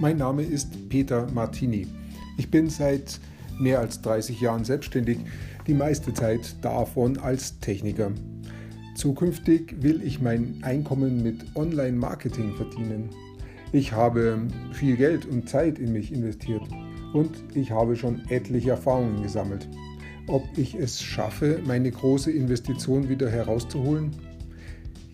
Mein Name ist Peter Martini. Ich bin seit mehr als 30 Jahren selbstständig, die meiste Zeit davon als Techniker. Zukünftig will ich mein Einkommen mit Online-Marketing verdienen. Ich habe viel Geld und Zeit in mich investiert und ich habe schon etliche Erfahrungen gesammelt. Ob ich es schaffe, meine große Investition wieder herauszuholen?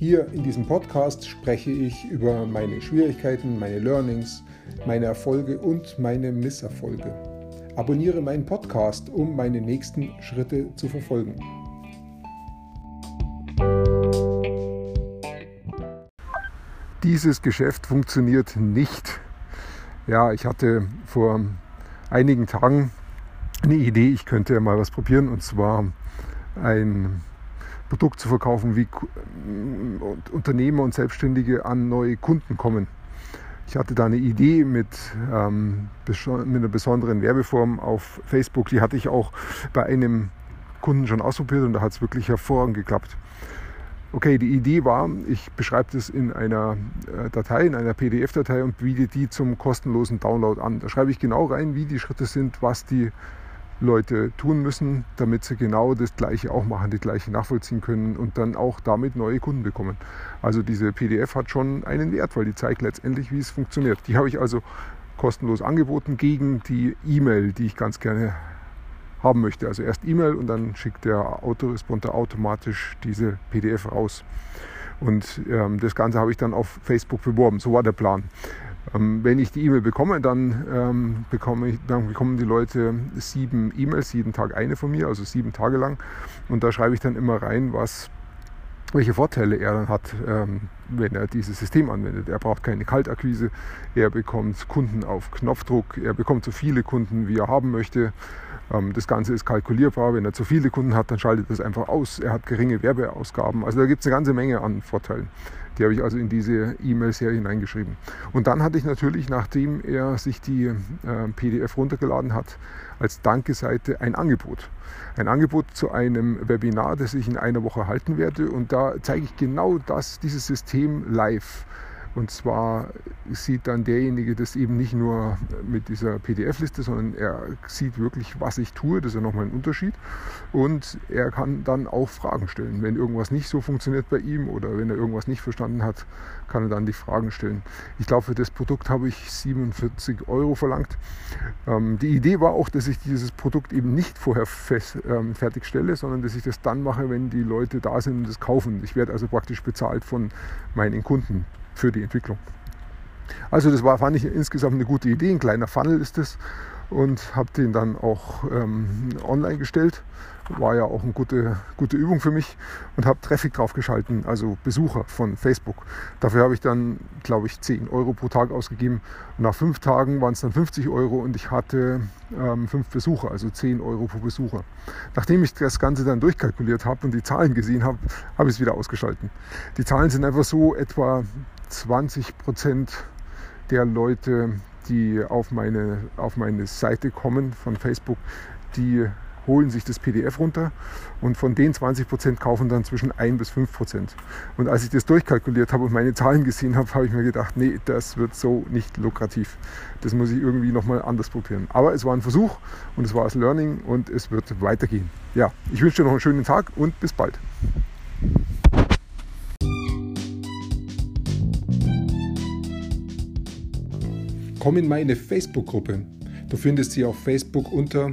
Hier in diesem Podcast spreche ich über meine Schwierigkeiten, meine Learnings, meine Erfolge und meine Misserfolge. Abonniere meinen Podcast, um meine nächsten Schritte zu verfolgen. Dieses Geschäft funktioniert nicht. Ja, ich hatte vor einigen Tagen eine Idee, ich könnte mal was probieren und zwar ein Produkt zu verkaufen, wie Unternehmer und Selbstständige an neue Kunden kommen. Ich hatte da eine Idee mit, ähm, mit einer besonderen Werbeform auf Facebook. Die hatte ich auch bei einem Kunden schon ausprobiert und da hat es wirklich hervorragend geklappt. Okay, die Idee war, ich beschreibe das in einer äh, Datei, in einer PDF-Datei und biete die zum kostenlosen Download an. Da schreibe ich genau rein, wie die Schritte sind, was die Leute tun müssen, damit sie genau das Gleiche auch machen, das Gleiche nachvollziehen können und dann auch damit neue Kunden bekommen. Also diese PDF hat schon einen Wert, weil die zeigt letztendlich, wie es funktioniert. Die habe ich also kostenlos angeboten gegen die E-Mail, die ich ganz gerne haben möchte. Also erst E-Mail und dann schickt der Autoresponder automatisch diese PDF raus. Und ähm, das Ganze habe ich dann auf Facebook beworben. So war der Plan. Ähm, wenn ich die E-Mail bekomme, dann, ähm, bekomme ich, dann bekommen die Leute sieben E-Mails, jeden Tag eine von mir, also sieben Tage lang. Und da schreibe ich dann immer rein, was, welche Vorteile er dann hat, ähm, wenn er dieses System anwendet. Er braucht keine Kaltakquise, er bekommt Kunden auf Knopfdruck, er bekommt so viele Kunden, wie er haben möchte. Ähm, das Ganze ist kalkulierbar. Wenn er zu viele Kunden hat, dann schaltet es einfach aus. Er hat geringe Werbeausgaben. Also da gibt es eine ganze Menge an Vorteilen. Die habe ich also in diese E-Mail-Serie hineingeschrieben. Und dann hatte ich natürlich, nachdem er sich die äh, PDF runtergeladen hat, als Danke-Seite ein Angebot. Ein Angebot zu einem Webinar, das ich in einer Woche halten werde. Und da zeige ich genau das, dieses System live. Und zwar sieht dann derjenige das eben nicht nur mit dieser PDF-Liste, sondern er sieht wirklich, was ich tue. Das ist ja nochmal ein Unterschied. Und er kann dann auch Fragen stellen. Wenn irgendwas nicht so funktioniert bei ihm oder wenn er irgendwas nicht verstanden hat, kann er dann die Fragen stellen. Ich glaube, für das Produkt habe ich 47 Euro verlangt. Ähm, die Idee war auch, dass ich dieses Produkt eben nicht vorher fest, ähm, fertigstelle, sondern dass ich das dann mache, wenn die Leute da sind und es kaufen. Ich werde also praktisch bezahlt von meinen Kunden für die Entwicklung. Also das war, fand ich insgesamt eine gute Idee. Ein kleiner Funnel ist es und habe den dann auch ähm, online gestellt. War ja auch eine gute, gute Übung für mich und habe Traffic draufgeschalten, also Besucher von Facebook. Dafür habe ich dann, glaube ich, 10 Euro pro Tag ausgegeben. Und nach fünf Tagen waren es dann 50 Euro und ich hatte ähm, fünf Besucher, also 10 Euro pro Besucher. Nachdem ich das Ganze dann durchkalkuliert habe und die Zahlen gesehen habe, habe ich es wieder ausgeschalten. Die Zahlen sind einfach so etwa 20 Prozent der Leute, die auf meine, auf meine Seite kommen von Facebook, die holen sich das PDF runter und von den 20 Prozent kaufen dann zwischen 1 bis 5 Prozent. Und als ich das durchkalkuliert habe und meine Zahlen gesehen habe, habe ich mir gedacht, nee, das wird so nicht lukrativ. Das muss ich irgendwie nochmal anders probieren. Aber es war ein Versuch und es war das Learning und es wird weitergehen. Ja, ich wünsche dir noch einen schönen Tag und bis bald. Komm in meine Facebook-Gruppe. Du findest sie auf Facebook unter